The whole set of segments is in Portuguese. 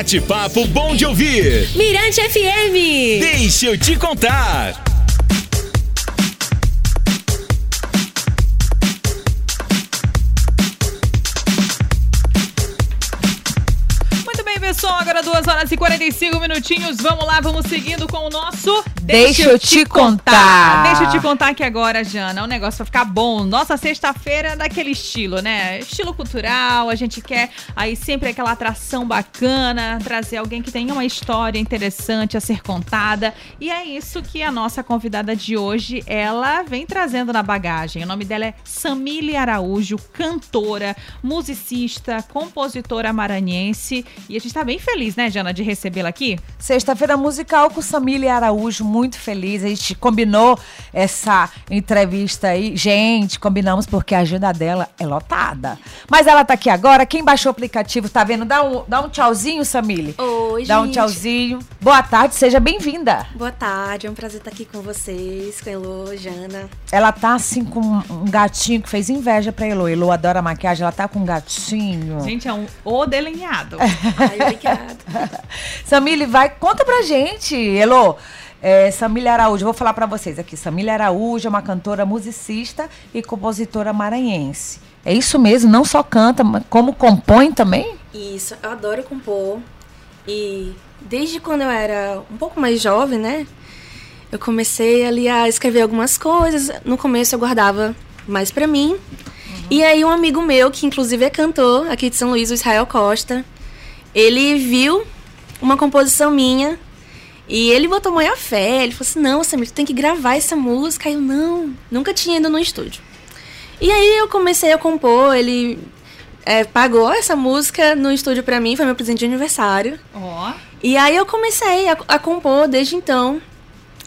bate-papo bom de ouvir. Mirante FM. Deixa eu te contar. Agora 2 horas e 45 minutinhos. Vamos lá, vamos seguindo com o nosso Deixa eu te contar. Deixa eu te contar aqui agora, Jana. O negócio vai ficar bom. Nossa sexta-feira é daquele estilo, né? Estilo cultural. A gente quer aí sempre aquela atração bacana, trazer alguém que tenha uma história interessante a ser contada. E é isso que a nossa convidada de hoje, ela vem trazendo na bagagem. O nome dela é Samile Araújo, cantora, musicista, compositora maranhense. E a gente tá bem feliz, né, Jana, de recebê-la aqui? Sexta-feira musical com Samília Araújo, muito feliz. A gente combinou essa entrevista aí. Gente, combinamos porque a agenda dela é lotada. Mas ela tá aqui agora. Quem baixou o aplicativo, tá vendo? Dá um, dá um tchauzinho, Samile. Oi, Dá um gente. tchauzinho. Boa tarde, seja bem-vinda. Boa tarde, é um prazer estar aqui com vocês, com a Elô, Jana. Ela tá assim com um gatinho que fez inveja pra Elo. Elo adora maquiagem, ela tá com um gatinho. Gente, é um o delineado. Ai, obrigada. Samile, vai, conta pra gente, Elo. É, Samília Araújo, vou falar pra vocês aqui. Samília Araújo é uma cantora musicista e compositora maranhense. É isso mesmo, não só canta, mas como compõe também? Isso, eu adoro compor. E desde quando eu era um pouco mais jovem, né? Eu comecei ali a escrever algumas coisas. No começo eu guardava mais pra mim. E aí um amigo meu, que inclusive é cantor aqui de São Luís, o Israel Costa, ele viu uma composição minha e ele botou maior fé. Ele falou assim: Não, Samir, tu tem que gravar essa música. Aí eu, não, nunca tinha ido no estúdio. E aí eu comecei a compor. Ele é, pagou essa música no estúdio pra mim, foi meu presente de aniversário. Ó. E aí eu comecei a, a compor desde então.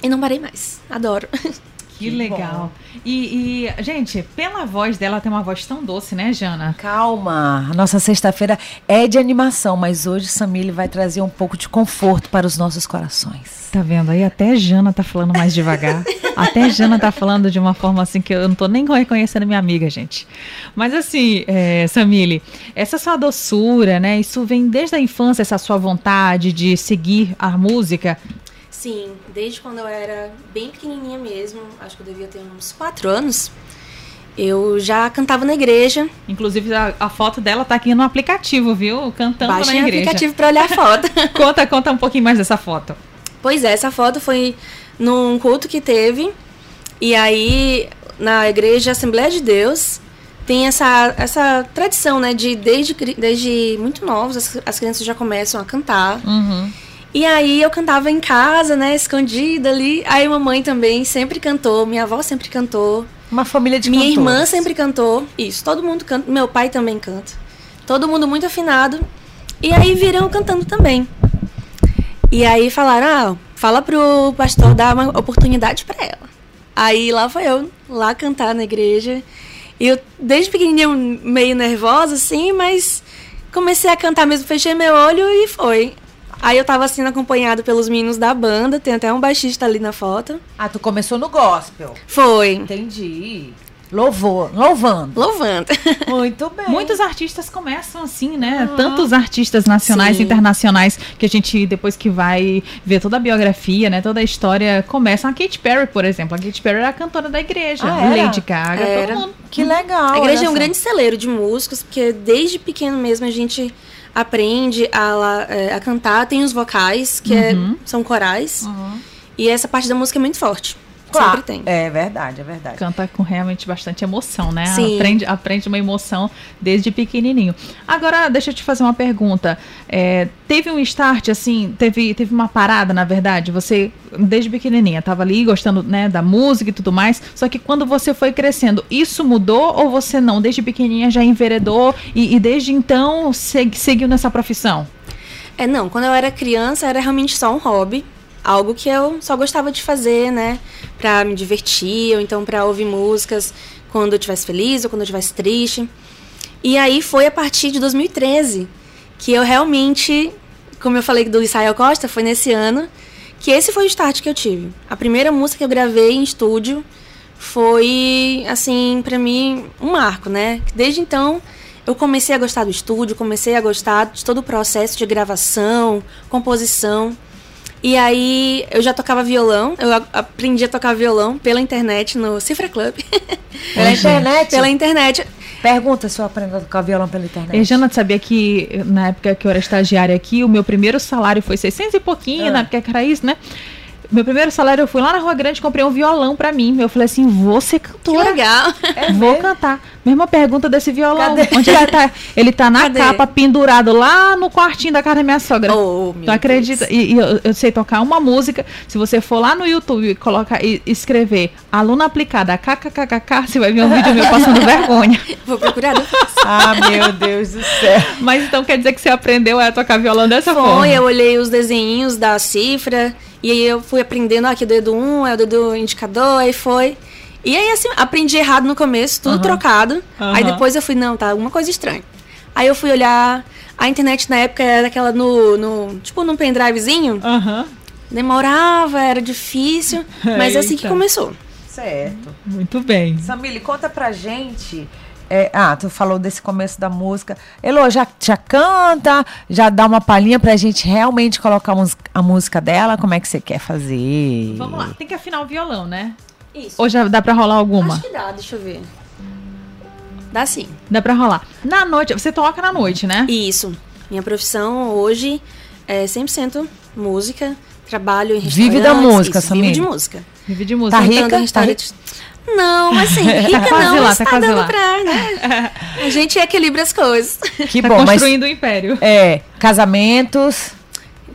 E não parei mais. Adoro. Que legal. E, e, gente, pela voz dela, tem uma voz tão doce, né, Jana? Calma, a nossa sexta-feira é de animação, mas hoje Samile vai trazer um pouco de conforto para os nossos corações. Tá vendo aí? Até Jana tá falando mais devagar. Até Jana tá falando de uma forma assim que eu não tô nem reconhecendo minha amiga, gente. Mas assim, é, Samile, essa sua doçura, né? Isso vem desde a infância, essa sua vontade de seguir a música. Sim, desde quando eu era bem pequenininha mesmo, acho que eu devia ter uns 4 anos, eu já cantava na igreja. Inclusive, a, a foto dela tá aqui no aplicativo, viu? Cantando Baixei na o igreja. aplicativo pra olhar a foto. Conta, conta um pouquinho mais dessa foto. Pois é, essa foto foi num culto que teve. E aí, na igreja Assembleia de Deus, tem essa, essa tradição, né? De desde, desde muito novos, as, as crianças já começam a cantar. Uhum. E aí eu cantava em casa, né? Escondida ali. Aí mamãe também sempre cantou, minha avó sempre cantou. Uma família de Minha irmã cantores. sempre cantou. Isso, todo mundo canta. Meu pai também canta. Todo mundo muito afinado. E aí viram cantando também. E aí falaram: ah, fala pro pastor dar uma oportunidade pra ela. Aí lá foi eu, lá cantar na igreja. E eu, desde pequenininha, meio nervosa, assim, mas comecei a cantar mesmo, fechei meu olho e foi. Aí eu tava sendo acompanhado pelos meninos da banda, tem até um baixista ali na foto. Ah, tu começou no gospel. Foi. Entendi. Louvor, louvando. Louvando. Muito bem. Muitos artistas começam assim, né? Tantos artistas nacionais e internacionais que a gente, depois que vai ver toda a biografia, né? Toda a história, começa. A Katy Perry, por exemplo. A Katy Perry era a cantora da igreja. Ah, era? Lady Gaga, Era. todo mundo. Que legal. A igreja é um grande celeiro de músicos, porque desde pequeno mesmo a gente aprende a, é, a cantar. Tem os vocais, que é- são corais. E essa parte da música é muito forte. Claro. Sempre tem. É verdade, é verdade. Canta com realmente bastante emoção, né? Sim. Aprende, aprende uma emoção desde pequenininho. Agora, deixa eu te fazer uma pergunta. É, teve um start, assim, teve, teve uma parada, na verdade? Você, desde pequenininha, estava ali gostando né, da música e tudo mais, só que quando você foi crescendo, isso mudou ou você não? Desde pequenininha já enveredou e, e desde então seg- seguiu nessa profissão? É, não, quando eu era criança era realmente só um hobby. Algo que eu só gostava de fazer, né? Pra me divertir, ou então pra ouvir músicas quando eu estivesse feliz ou quando eu estivesse triste. E aí foi a partir de 2013 que eu realmente, como eu falei do Israel Costa, foi nesse ano que esse foi o start que eu tive. A primeira música que eu gravei em estúdio foi, assim, pra mim, um marco, né? Desde então eu comecei a gostar do estúdio, comecei a gostar de todo o processo de gravação, composição. E aí eu já tocava violão, eu aprendi a tocar violão pela internet no Cifra Club. Pela internet? pela internet. Pergunta se eu aprendo a tocar violão pela internet. E Jana, tu sabia que na época que eu era estagiária aqui, o meu primeiro salário foi 600 e pouquinho, Ah. na época que era isso, né? Meu primeiro salário, eu fui lá na Rua Grande e comprei um violão pra mim. Eu falei assim, vou ser Que cantora. legal. Vou cantar. Mesma pergunta desse violão. Cadê? Onde ele tá? Ele tá na Cadê? capa, pendurado lá no quartinho da casa da minha sogra. Oh, meu tu acredita? E, e eu, eu sei tocar uma música. Se você for lá no YouTube e colocar e escrever aluna aplicada kkkk, você vai ver um vídeo meu passando vergonha. Vou procurar depois. Ah, meu Deus do céu. Mas então quer dizer que você aprendeu a tocar violão dessa forma? Foi, eu olhei os desenhinhos da cifra e aí eu fui aprendendo, ah, aqui o dedo 1 um, é o dedo indicador, aí foi. E aí assim, aprendi errado no começo, tudo trocado. Aí depois eu fui, não, tá, alguma coisa estranha. Aí eu fui olhar, a internet na época era aquela no, no tipo num pendrivezinho, Aham. demorava, era difícil, mas é assim que começou. Certo. Muito bem. Samile, conta pra gente. É, ah, tu falou desse começo da música. Elô, já, já canta, já dá uma palhinha pra gente realmente colocar a música dela? Como é que você quer fazer? Vamos lá, tem que afinar o violão, né? Isso. Ou já dá pra rolar alguma? Acho que dá, deixa eu ver. Dá sim. Dá pra rolar. Na noite, você toca na noite, né? Isso. Minha profissão hoje é 100% música. Trabalho em Vive da restaurantes, música, isso, Vive Samir. de música. Vive de música. Tá rica? em restaurantes. Não, assim, rica quase não, lá, mas tá tá, dando lá. pra, né? A gente equilibra as coisas. Que tá bom, mas construindo o império. é, casamentos.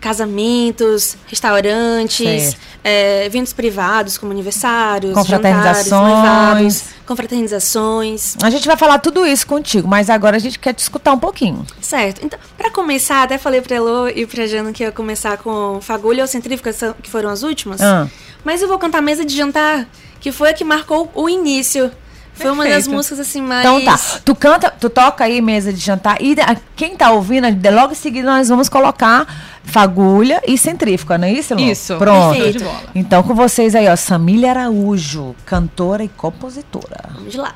Casamentos, restaurantes, é, eventos privados como aniversários, Confraternizações. jantares, noivados, confraternizações. A gente vai falar tudo isso contigo, mas agora a gente quer te escutar um pouquinho. Certo. Então, pra começar, até falei pra Elô e pra Jana que ia começar com Fagulha ou Centrífuga, são- que foram as últimas. Ah. Mas eu vou cantar Mesa de Jantar, que foi a que marcou o início. Foi uma das Perfeito. músicas assim mais. Então tá, tu canta, tu toca aí mesa de jantar e a- quem tá ouvindo, de- logo em seguida nós vamos colocar fagulha e centrífuga, não é isso, Elô? Isso. Pronto. Perfeito. Então com vocês aí, ó, Samília Araújo, cantora e compositora. Vamos lá.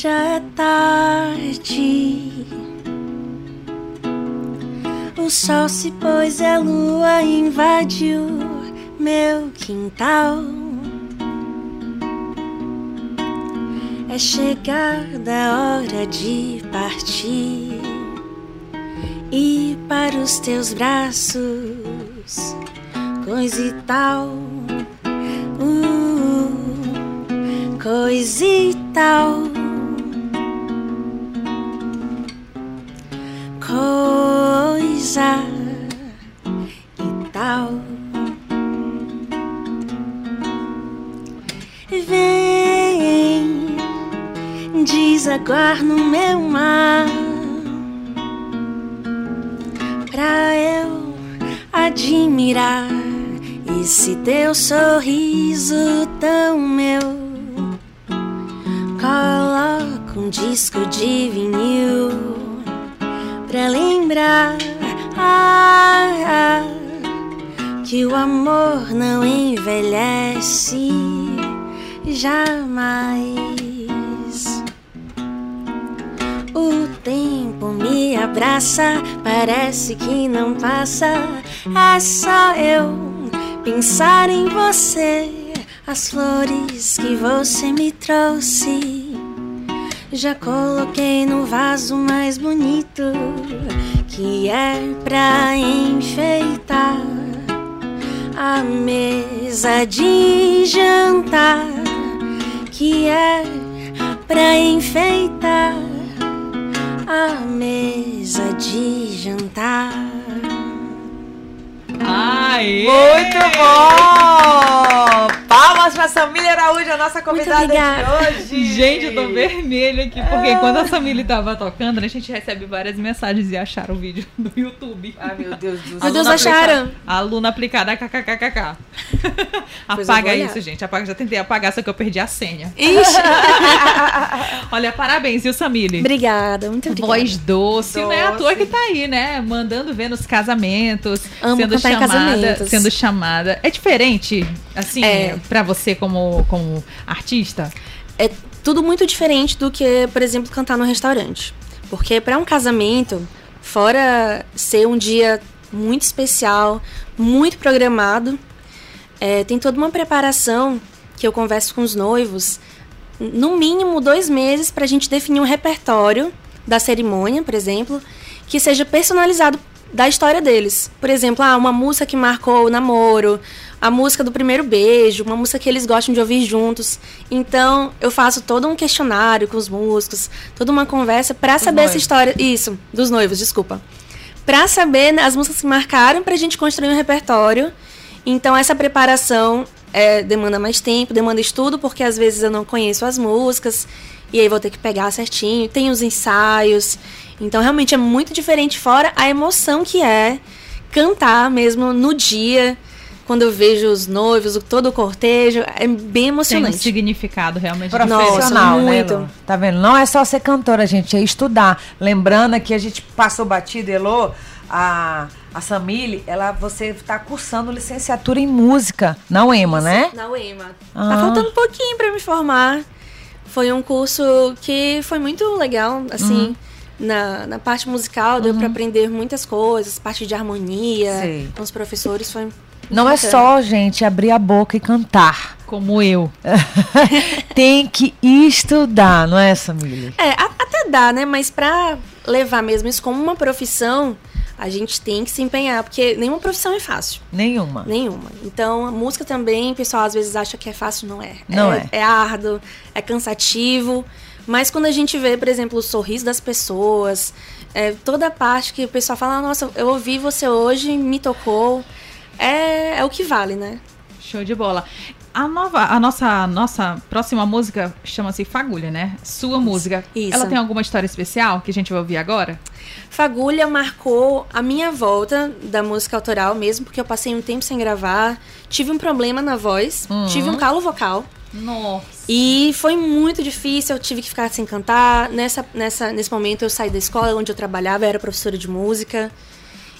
Já é tarde. O sol se pôs e a lua invadiu meu quintal. É chegada a hora de partir e para os teus braços, coisa e tal. Uh, coisa e tal. Coisa e tal. Vem desaguar no meu mar pra eu admirar esse teu sorriso tão meu. Coloca um disco de vinil pra lembrar ah, ah, que o amor não envelhece jamais. O tempo me abraça, parece que não passa. É só eu pensar em você, as flores que você me trouxe. Já coloquei no vaso mais bonito, que é pra enfeitar a mesa de jantar, que é pra enfeitar a mesa de jantar. Aê! Muito bom! Palmas pra Samília Araújo, a nossa convidada de hoje. Gente, eu tô vermelho aqui, porque quando a Samile tava tocando, a gente recebe várias mensagens e acharam o vídeo do YouTube. Ai, meu Deus do Meu céu. Deus, Aluna acharam? aplicada- Aluna aplicada kkkk. Apaga isso, gente. Apaga. Já tentei apagar, só que eu perdi a senha. Ixi, Olha, parabéns, viu, Samile? obrigada, muito obrigada. Voz doce, não é à Doce. toa que tá aí, né? Mandando ver nos casamentos, Amo sendo chamada, casamentos. sendo chamada. É diferente, assim, É. pra você como, como artista? é tudo muito diferente do que, por exemplo, cantar no restaurante. Porque para um casamento, fora ser um dia muito especial, muito programado, é, tem toda uma preparação que eu converso com os noivos, no mínimo dois meses para a gente definir um repertório da cerimônia, por exemplo, que seja personalizado da história deles. Por exemplo, ah, uma música que marcou o namoro, a música do primeiro beijo, uma música que eles gostam de ouvir juntos. Então, eu faço todo um questionário com os músicos, toda uma conversa para saber essa história. Isso, dos noivos, desculpa. Pra saber né, as músicas que marcaram, pra gente construir um repertório. Então, essa preparação é, demanda mais tempo, demanda estudo, porque às vezes eu não conheço as músicas, e aí vou ter que pegar certinho. Tem os ensaios. Então, realmente é muito diferente, fora a emoção que é cantar mesmo no dia, quando eu vejo os noivos, o- todo o cortejo. É bem Tem um emocionante. significado realmente Profissional, Nossa, né, muito. Lu? Tá vendo? Não é só ser cantora, gente, é estudar. Lembrando que a gente passou batido, Elô, a, a Samile, ela, você tá cursando licenciatura em música na UEMA, né? Na UEMA. Ah. Tá faltando um pouquinho pra me formar. Foi um curso que foi muito legal, assim, na, na parte musical, deu pra aprender muitas coisas, parte de harmonia, Sei. com os professores, foi. Não é só, gente, abrir a boca e cantar. Como eu. Tem que estudar, não é, Samile? É, a- até dá, né? Mas pra levar mesmo isso como uma profissão, a gente tem que se empenhar, porque nenhuma profissão é fácil. Nenhuma. Nenhuma. Então, a música também, o pessoal às vezes acha que é fácil, não é. Não é. É árduo, é cansativo. Mas quando a gente vê, por exemplo, o sorriso das pessoas, é, toda a parte que o pessoal fala, "Ah, nossa, eu ouvi você hoje, me tocou, é, é o que vale, né? Show de bola. A nova, a nossa, nossa próxima música chama-se Fagulha, né? Sua música. Isso. Ela tem alguma história especial que a gente vai ouvir agora? Fagulha marcou a minha volta da música autoral mesmo, porque eu passei um tempo sem gravar, tive um problema na voz, tive um calo vocal. Nossa. E foi muito difícil, eu tive que ficar sem cantar. Nessa, nessa, nesse momento eu saí da escola onde eu trabalhava, eu era professora de música.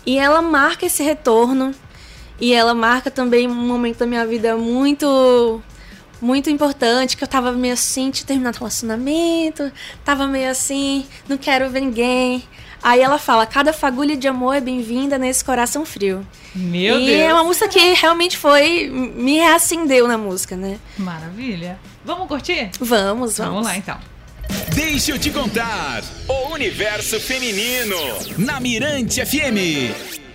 E ela marca esse retorno. E ela marca também um momento da minha vida muito muito importante, que eu tava meio assim, tinha terminado o relacionamento, tava meio assim, não quero ver ninguém. Aí ela fala, cada fagulha de amor é bem-vinda nesse coração frio. Meu e Deus. é uma música que realmente foi, me reacendeu na música, né? Maravilha. Vamos curtir? Vamos, vamos. Vamos lá então. Deixa eu te contar. O universo feminino. Na Mirante FM.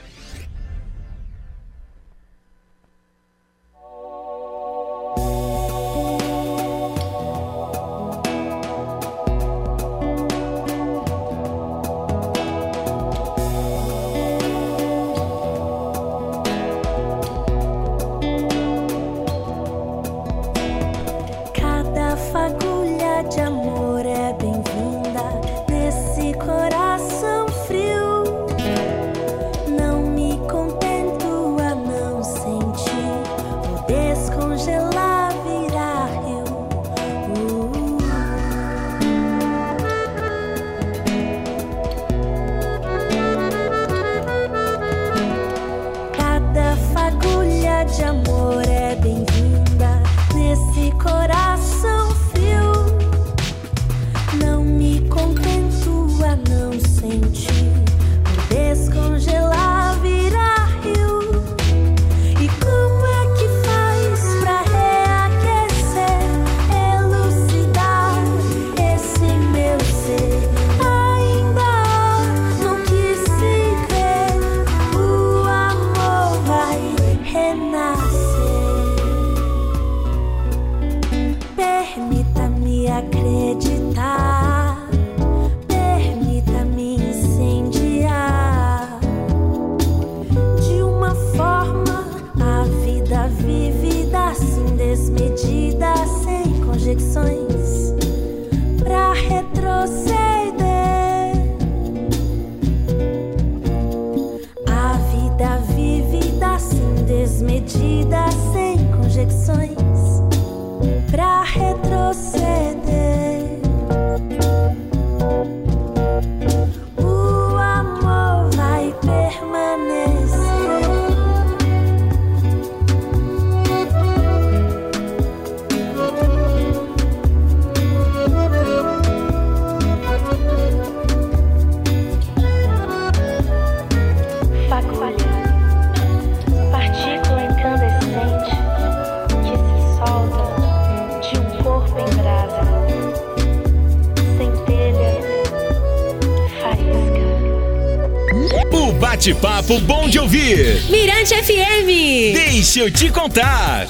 Bate-papo bom de ouvir. Mirante FM. Deixa eu te contar.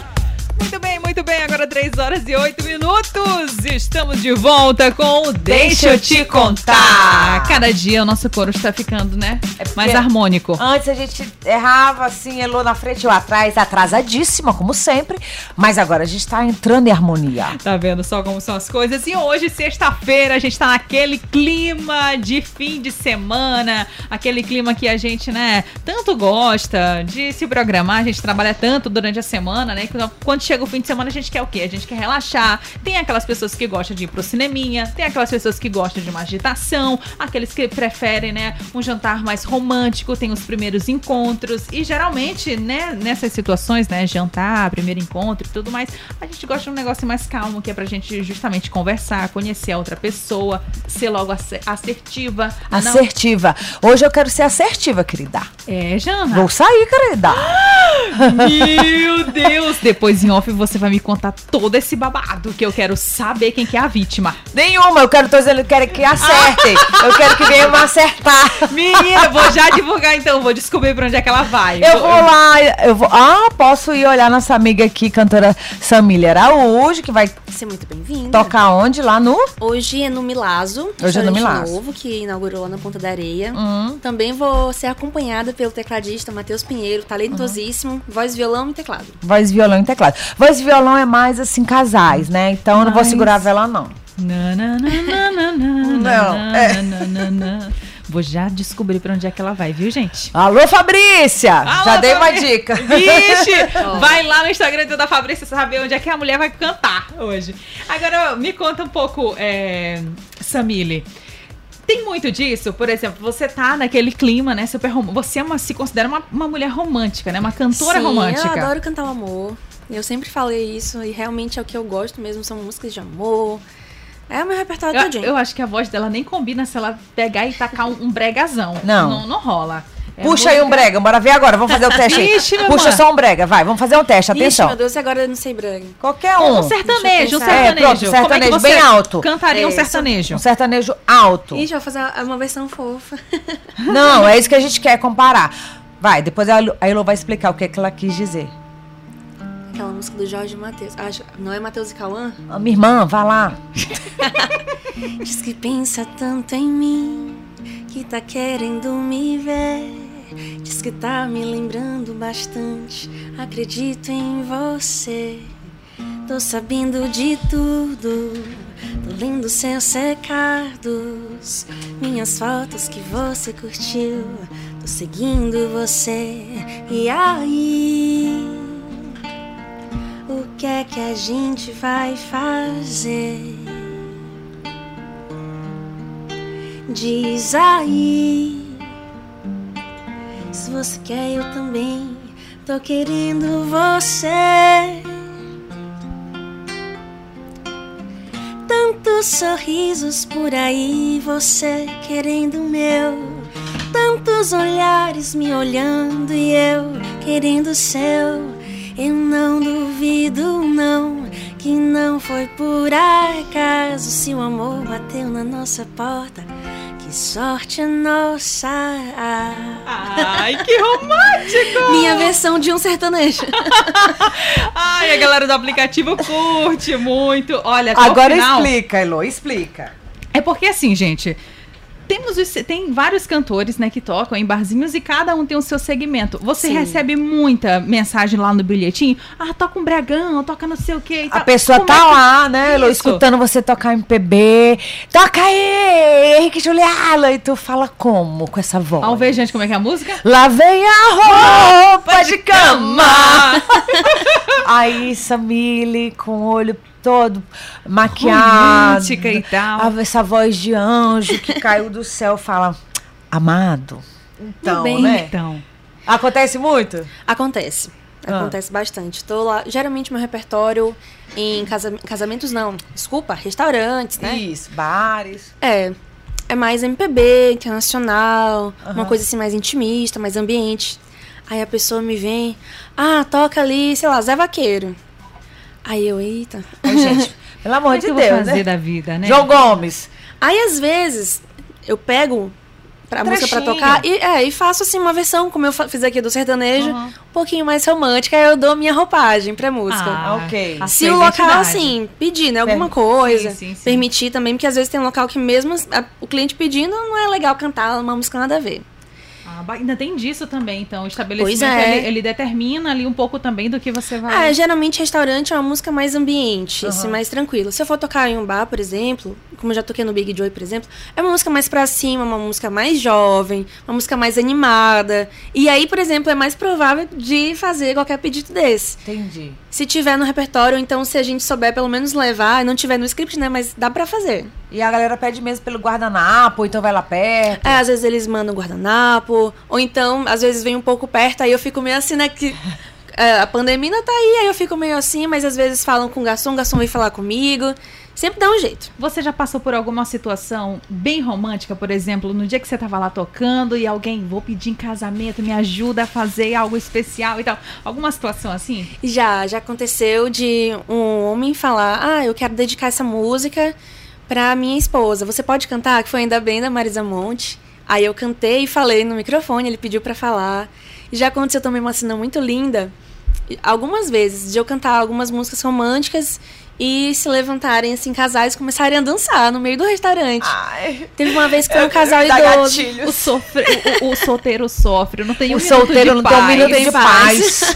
Muito bem, muito bem. Agora 3 horas e 8 minutos. Estamos de volta com o Deixa eu te contar. Cada dia o nosso coro está ficando, né? É Mais harmônico. Antes a gente errava assim, Elô na frente, eu atrás, atrasadíssima, como sempre. Mas agora a gente tá entrando em harmonia. Tá vendo só como são as coisas? E hoje, sexta-feira, a gente tá naquele clima de fim de semana, aquele clima que a gente, né, tanto gosta de se programar, a gente trabalha tanto durante a semana, né? Então, quando chega o fim de semana, a gente quer o quê? A gente quer relaxar. Tem aquelas pessoas que gostam de ir pro cineminha, tem aquelas pessoas que gostam de uma agitação, aqueles que preferem, né, um jantar mais romântico, tem os primeiros encontros. E geralmente, né, nessas situações, né, jantar, primeiro encontro e tudo mais, a gente gosta de um negócio mais calmo, que é pra gente justamente conversar, conhecer a outra pessoa, ser logo ace- assertiva. Não- Assertiva. Hoje eu quero ser assertiva, querida. É, Jana. Vou sair, querida. Meu Deus! Depois em off você vai me contar todo esse babado que eu quero saber quem que é a vítima. Nenhuma, eu quero, tô dizendo, eu quero que acertem. eu quero que venham acertar. Menina, vou já divulgar então, vou descobrir pra onde é que ela vai. Eu vou lá, eu vou. Ah, posso ir olhar nossa amiga aqui, cantora Samília Araújo, que vai Ser muito bem-vinda. tocar onde? Lá no. Hoje é no Milazo. Hoje é no Milazo. novo, que inaugurou lá na Ponta da Areia. Hum. Também vou ser acompanhada pelo tecladista Matheus Pinheiro, talentosíssimo, voz, violão e teclado. Voz, violão e teclado. Voz e violão é mais assim, casais, né? Então eu não vou Mas- segurar a vela, não. Na, na, na, Não, é. Vou já descobrir pra onde é que ela vai, viu, gente? Alô, Fabrícia! Alô, Já dei uma Fabrícia. dica. Vixe! Vai lá no Instagram da Fabrícia saber onde é que a mulher vai cantar hoje. Agora, me conta um pouco, é, Samile. Tem muito disso, por exemplo, você tá naquele clima, né? Super rom... Você é uma, se considera uma, uma mulher romântica, né? Uma cantora Sim, romântica. eu adoro cantar o amor. Eu sempre falei isso e realmente é o que eu gosto mesmo, são músicas de amor. É o meu repertório Eu, todinho. eu acho que a voz dela nem combina se ela pegar e tacar um, um bregazão. Não. Não, não rola. É Puxa aí um brega, bora ver agora. Vamos fazer o teste aí. Meu Puxa amor. só um brega, vai. Vamos fazer um teste, Ixi, atenção. meu Deus, e agora eu não sei brega. Qualquer Um um. sertanejo, um pensar. sertanejo. É, pronto, Como é que sertanejo você bem alto. Cantaria um É, sertanejo. Um sertanejo alto. Ixi, eu vou fazer uma versão fofa. Não, é isso que a gente quer comparar. Vai, depois a Elo- a Elo vai explicar o que, é que ela quis dizer. Aquela música do Jorge Matheus. Acho, não é Matheus e Cauã? Ah, minha irmã, vá lá. Diz que pensa tanto em mim, que tá querendo me ver. Diz que tá me lembrando bastante. Acredito em você. Tô sabendo de tudo. Tô lendo seus recados. Minhas fotos que você curtiu. Tô seguindo você. E aí? É que a gente vai fazer? Diz aí. Se você quer eu também Tô querendo você. Tantos sorrisos por aí Você querendo o meu. Tantos olhares me olhando E eu querendo o seu Eu não duvido não Que não foi por acaso Se o amor bateu na nossa porta Que sorte a nossa Ai, que romântico! Minha versão de um sertanejo Ai, a galera do aplicativo curte muito. Olha, Agora final- explica, Elo, explica. É porque assim, gente. Temos os- tem vários cantores, né, que tocam em barzinhos e cada um tem o seu segmento. Você Sim. recebe muita mensagem lá no bilhetinho. Ah, toca um bregão, toca não sei o quê. A pessoa Como tá é que- lá, né, Isso. escutando você tocar MPB. Toca aí, Henrique Juliana. E tu fala como com essa voz? Vamos ver, gente, como é que é a música? Lá vem a roupa de cama. Aí, Samile, com o olho todo maquiado. Romântica e tal. a- Essa voz de anjo que caiu do céu fala, amado. Então, bem. né? Então. Acontece muito? Acontece. Ah. Acontece bastante. Tô lá. Geralmente meu repertório em casa- casamentos não. Desculpa, restaurantes, né? Isso, bares. É. É mais MPB, internacional, uma Aham. coisa assim mais intimista, mais ambiente. Aí a pessoa me vem, ah, toca ali, sei lá, Zé Vaqueiro. Aí eu, eita. Ô, gente, pelo amor é de Deus, fazer né? da vida, né? João Gomes. Aí às vezes eu pego pra música pra tocar. E, é, e faço assim uma versão, como eu fiz aqui do sertanejo, um pouquinho mais romântica, aí eu dou minha roupagem pra música. Ah, ok. a Se o local, assim, pedir, né, alguma Per- coisa, Sim, sim, sim. permitir também, porque às vezes tem um local que mesmo a- o cliente pedindo, não é legal cantar uma música nada a ver. Ah, ainda tem disso também, então. O estabelecimento, é. ele, ele determina ali um pouco também do que você vai... Ah, geralmente restaurante é uma música mais ambiente, assim, mais tranquilo. Se eu for tocar em um bar, por exemplo, como eu já toquei no Big Joy, por exemplo, é uma música mais pra cima, uma música mais jovem, uma música mais animada. E aí, por exemplo, é mais provável de fazer qualquer pedido desse. Entendi. Se tiver no repertório, então se a gente souber pelo menos levar, não tiver no script, né, mas dá pra fazer. E a galera pede mesmo pelo guardanapo, então vai lá perto. É, às vezes eles mandam guardanapo, ou então, às vezes vem um pouco perto, aí eu fico meio assim, né, que é, a pandemia ainda tá aí, aí eu fico meio assim, mas às vezes falam com o garçom, o garçom vem falar comigo, sempre dá um jeito. Você já passou por alguma situação bem romântica, por exemplo, no dia que você tava lá tocando e alguém, vou pedir em casamento, me ajuda a fazer algo especial e tal. Alguma situação assim? Já, já aconteceu de um homem falar, ah, eu quero dedicar essa música pra minha esposa, você pode cantar? Que foi ainda bem da Marisa Monte. Aí eu cantei e falei no microfone, ele pediu pra falar. E já aconteceu também uma cena muito linda, algumas vezes, de eu cantar algumas músicas românticas e se levantarem, assim, casais começarem a dançar no meio do restaurante. Ai, Teve uma vez que foi um casal idoso. gatilhos. O, sofre, o, o solteiro sofre, não tem um O solteiro não tem um paz. minuto de paz.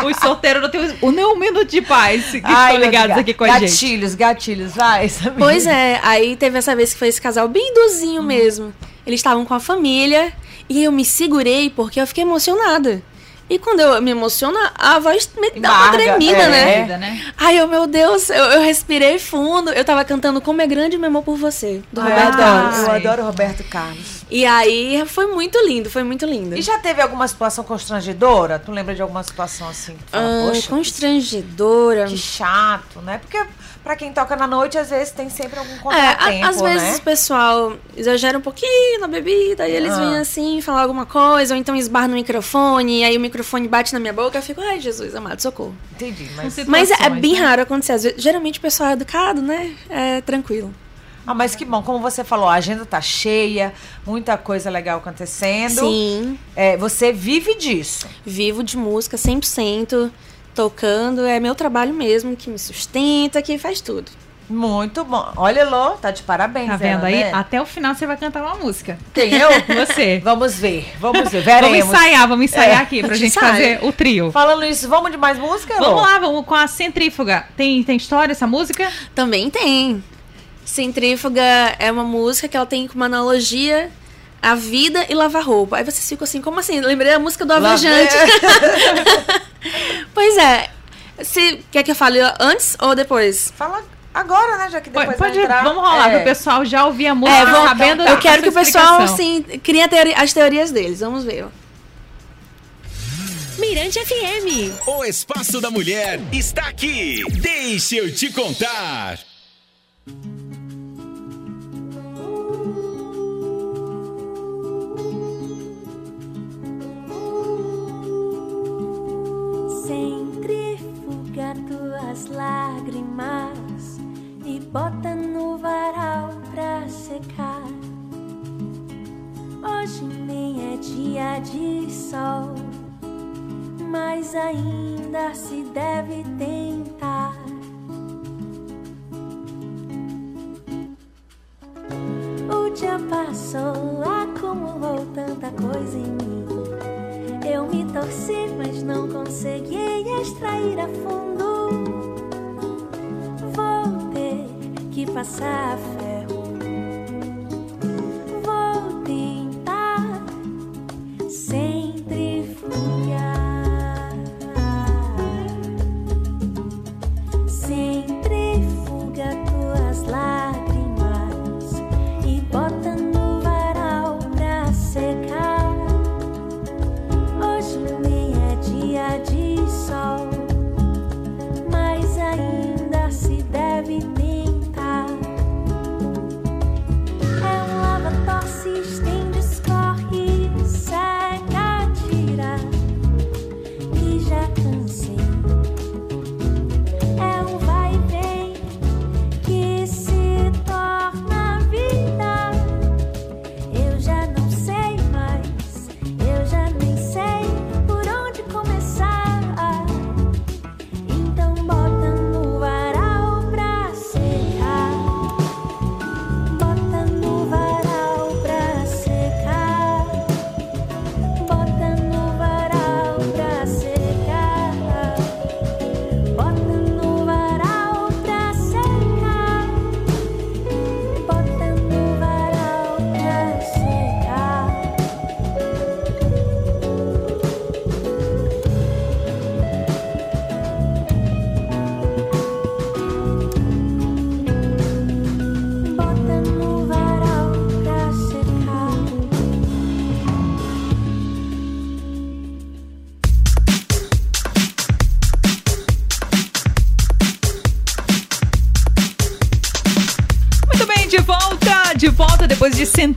Os solteiros não tem um, um minuto de paz. Que Ai, estão ligados aqui com a gente. Gatilhos, gatilhos, vai. Pois é, aí teve essa vez que foi esse casal bem idosinho mesmo. Eles estavam com a família e eu me segurei porque eu fiquei emocionada. E quando eu me emociono, a voz me dá uma tremida, é. né? Né? Ai, eu, meu Deus, eu, eu respirei fundo. Eu tava cantando Como é Grande Meu Amor por Você, do eu Roberto adoro, Carlos. eu adoro o Roberto Carlos. E aí foi muito lindo, foi muito lindo. E já teve alguma situação constrangedora? Tu lembra de alguma situação assim? fala, Ah, Poxa, constrangedora. que chato, né? Porque pra quem toca na noite, às vezes tem sempre algum É, contratempo, a- às vezes né? o pessoal exagera um pouquinho na bebida, e eles Ah. vêm assim, falar alguma coisa, ou então esbarra no microfone, e aí o microfone bate na minha boca, eu fico, ai, Jesus amado, socorro. Entendi, mas... Mas é, é bem né? raro acontecer. Vezes- geralmente o pessoal é educado, né? É tranquilo. Ah, mas que bom, como você falou, a agenda tá cheia, muita coisa legal acontecendo. Sim, É, você vive disso. vivo de música 100%, tocando, é meu trabalho mesmo, que me sustenta, que faz tudo. Muito bom. Olha, Lô, tá de parabéns. Tá vendo ela, aí? né? Até o final você vai cantar uma música. Quem eu? Você. Vamos ver, vamos ver, Vamos veremos. ensaiar, vamos ensaiar É, aqui pra a gente fazer o trio. Falando isso, vamos de mais música, Lô? Vamos lá, vamos com a centrífuga. Tem, tem história essa música? Também tem. Centrífuga é uma música que ela tem uma analogia à vida e lavar roupa. Aí vocês ficam assim, como assim? Lembrei da música do Avejante. pois é. Se, quer que eu fale antes ou depois? Fala agora, né? Já que depois Pode, vai pode- entrar. vamos rolar É. pro pessoal já ouvir a música É, vamos- sabendo eu da quero que o pessoal, assim, crie a teoria- as teorias deles. Vamos ver. Mirante FM. O Espaço da Mulher está aqui. Deixa eu te contar. Tuas lágrimas e bota no varal pra secar. Hoje nem é dia de sol, mas ainda se deve tentar. O dia passou, acumulou tanta coisa em mim. Eu me torci, mas não consegui extrair a fundo. Passar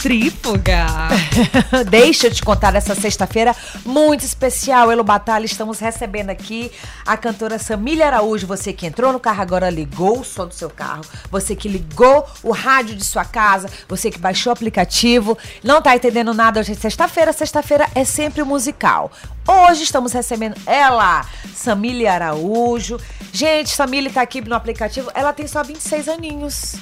centrífuga. Deixa eu te contar essa sexta-feira muito especial. Elo Batalha, estamos recebendo aqui a cantora Samília Araújo. Você que entrou no carro agora, ligou o som do seu carro. Você que ligou o rádio de sua casa. Você que baixou o aplicativo. Não tá entendendo nada hoje sexta-feira. Sexta-feira é sempre musical. Hoje estamos recebendo ela, Samília Araújo. Gente, Samília tá aqui no aplicativo. Ela tem só 26 aninhos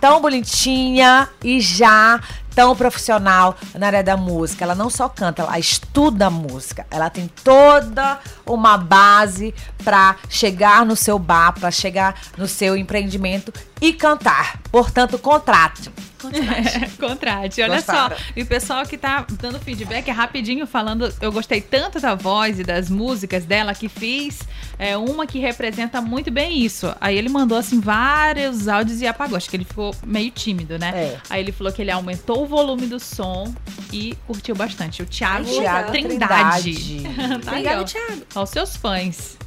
tão bonitinha e já tão profissional na área da música. Ela não só canta, ela estuda música. Ela tem toda uma base para chegar no seu bar, para chegar no seu empreendimento e cantar. Portanto, contrate. Contrate. Olha Gostaram? só. E o pessoal que tá dando feedback é rapidinho falando. Eu gostei tanto da voz e das músicas dela que fiz é, uma que representa muito bem isso. Aí ele mandou assim vários áudios e apagou. Acho que ele ficou meio tímido, né? É. Aí ele falou que ele aumentou o volume do som e curtiu bastante. O Thiago, Thiago Trindade. Trindade. tá ó. Thiago. Aos seus fãs.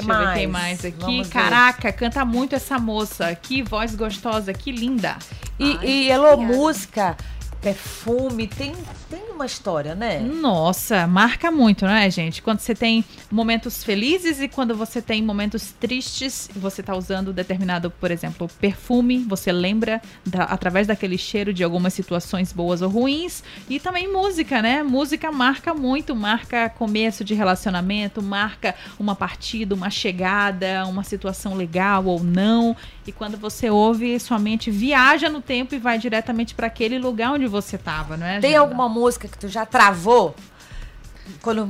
Que Deixa eu ver mais? quem mais aqui. Vamos ver. Caraca, canta muito essa moça. Que voz gostosa, que linda. E, Ai, e Elô, música, perfume, tem, tem uma história, né? Nossa, marca muito, né, gente? Quando você tem momentos felizes e quando você tem momentos tristes, você tá usando determinado, por exemplo, perfume, você lembra da- através daquele cheiro de algumas situações boas ou ruins. E também música, né? Música marca muito, marca começo de relacionamento, marca uma partida, uma chegada, uma situação legal ou não. E quando você ouve, sua mente viaja no tempo e vai diretamente para aquele lugar onde você tava, não é? Tem Jana? alguma música que tu já travou? Quando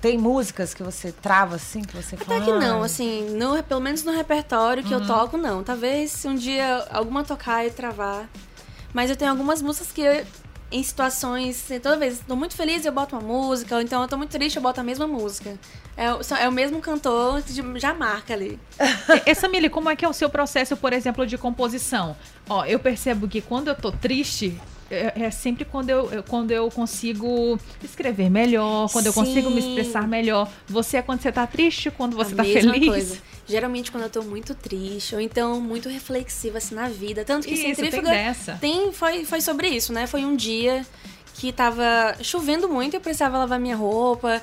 tem músicas que você trava assim, que você fala. Até que não, assim, no, pelo menos no repertório Uhum. que eu toco, não. Talvez se um dia alguma tocar e travar. Mas eu tenho algumas músicas que eu- em situações, toda vez tô muito feliz eu boto uma música, ou então eu tô muito triste eu boto a mesma música. É, é o mesmo cantor já marca ali. Essa Mili, como é que é o seu processo, por exemplo, de composição? Ó, eu percebo que quando eu tô triste, é, é sempre quando eu, quando eu consigo escrever melhor, quando eu consigo me Sim. expressar melhor. Você é quando você tá triste, quando você a tá feliz? coisa. Geralmente quando eu tô muito triste, ou então muito reflexiva assim na vida. Tanto que Isso, tem Centrífuga dessa. Tem, foi, foi sobre isso, né? Foi um dia que tava chovendo muito e eu precisava lavar minha roupa.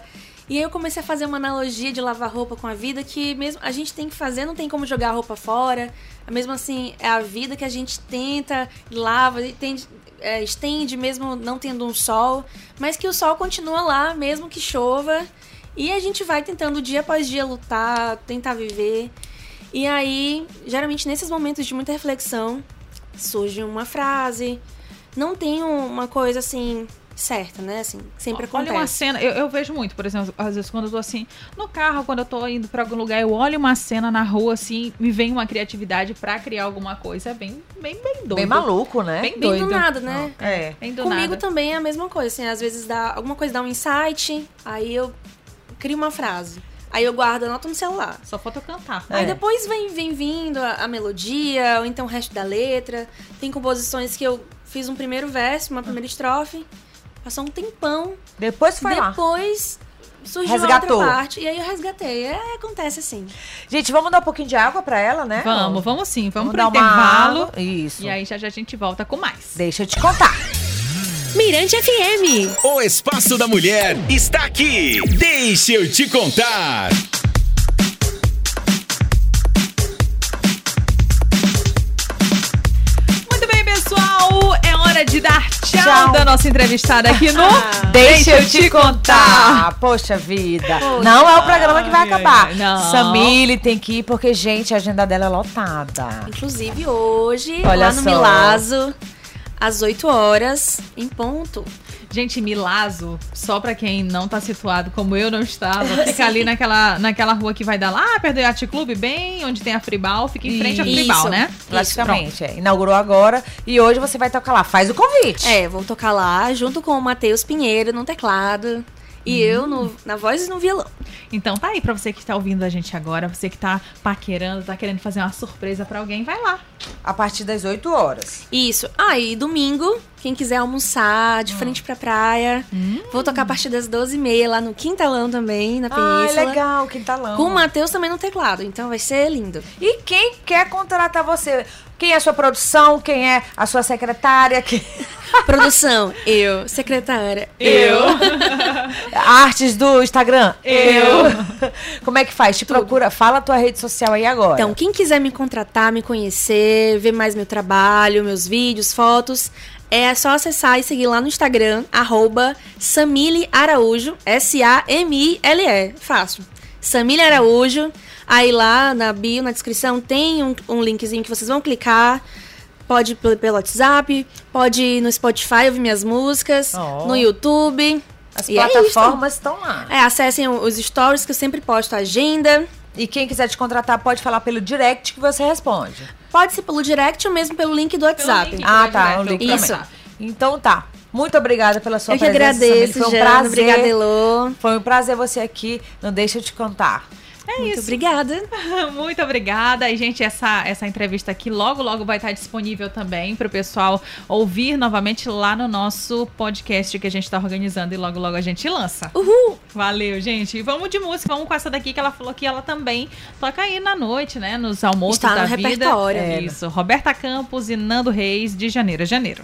E aí eu comecei a fazer uma analogia de lavar roupa com a vida que mesmo a gente tem que fazer, não tem como jogar a roupa fora. Mesmo assim, é a vida que a gente tenta, lava, e tende- é, estende mesmo não tendo um sol, mas que o sol continua lá, mesmo que chova. E a gente vai tentando dia após dia lutar, tentar viver. E aí, geralmente nesses momentos de muita reflexão, surge uma frase. Não tem uma coisa assim certa, né? Assim, sempre Olha uma acontece. cena, eu, eu vejo muito, por exemplo, às vezes quando eu tô assim, no carro, quando eu tô indo pra algum lugar, eu olho uma cena na rua, assim, me vem uma criatividade pra criar alguma coisa. É bem, bem, bem doido. Bem maluco, né? Bem Bem doido. do nada, né? É. Bem do Comigo nada. também é a mesma coisa, assim, às vezes dá alguma coisa dá um insight, aí eu crio uma frase. Aí eu guardo, anoto no celular. Só falta eu cantar. É. Aí depois vem, vem vindo a, a melodia, ou então o resto da letra. Tem composições que eu fiz um primeiro verso, uma primeira estrofe, passou um tempão, Depois foi lá. depois surgiu Resgatou. a outra parte, e aí eu resgatei. É, acontece assim. Gente, vamos dar um pouquinho de água pra ela, né? Vamos, vamos sim. Vamos, pro dar uma intervalo. água. Isso. E aí já, já a gente volta com mais. Deixa eu te contar. Mirante FM. O Espaço da Mulher está aqui. Deixa eu te contar. Muito bem, pessoal. É hora de dar tchau, Tchau. da nossa entrevistada aqui no Deixa eu te contar. Poxa vida. Não é o programa que vai Ai, ai, acabar. ai, não. Samile tem que ir porque, gente, a agenda dela é lotada. Inclusive hoje, Olha lá no só. Milazo, às 8 horas, em ponto. Gente, Milazo, só pra quem não tá situado, como eu não estava, fica ali naquela, naquela rua que vai dar lá, perto do Yacht Club, bem onde tem a Fribal, fica em frente à Isso. Fribal, né? Praticamente. é. Inaugurou agora e hoje você vai tocar lá. Faz o convite. É, vou tocar lá junto com o Matheus Pinheiro no teclado. E eu no- na voz e no violão. Então tá aí pra você que tá ouvindo a gente agora, você que tá paquerando, tá querendo fazer uma surpresa pra alguém, vai lá. A partir das 8 horas. Isso. Ah, e domingo, quem quiser almoçar de frente pra praia, vou tocar a partir das 12h30 lá no Quintalão também, na Ah, Península. legal, quintalão. Com o Matheus também no teclado, então vai ser lindo. E quem quer contratar você? Quem é a sua produção? Quem é a sua secretária? Quem... Produção, eu. Secretária, Eu. Artes do Instagram? Eu. Como é que faz? Te procura, fala a tua rede social aí agora. Então, quem quiser me contratar, me conhecer, ver mais meu trabalho, meus vídeos, fotos, é só acessar e seguir lá no Instagram, arroba Samile Araújo, S-A-M-I-L-E. Fácil. Samile Araújo. Aí lá na bio, na descrição, tem um, um linkzinho que vocês vão clicar. Pode ir pelo WhatsApp, pode ir no Spotify ouvir minhas músicas, Oh. no YouTube. As E é plataformas estão lá. É, acessem os stories que eu sempre posto a agenda. E quem quiser te contratar pode falar pelo direct que você responde. Pode ser pelo direct ou mesmo pelo link do WhatsApp. link. Ah, tá. direto O link Isso. também. Então tá. Muito obrigada pela sua Eu que presença. Samir. agradeço, Foi um Jana. prazer. Obrigada, Elô. Foi um prazer você aqui. Não deixa eu te contar. É Muito isso. obrigada. Muito obrigada. E, gente, essa, essa entrevista aqui logo, logo vai estar disponível também para o pessoal ouvir novamente lá no nosso podcast que a gente está organizando e logo, logo a gente lança. Uhul! Valeu, gente. E vamos de música. Vamos com essa daqui que ela falou que ela também toca aí na noite, né? Nos almoços Está da no vida. repertório. É. Isso. Roberta Campos e Nando Reis, de janeiro a janeiro.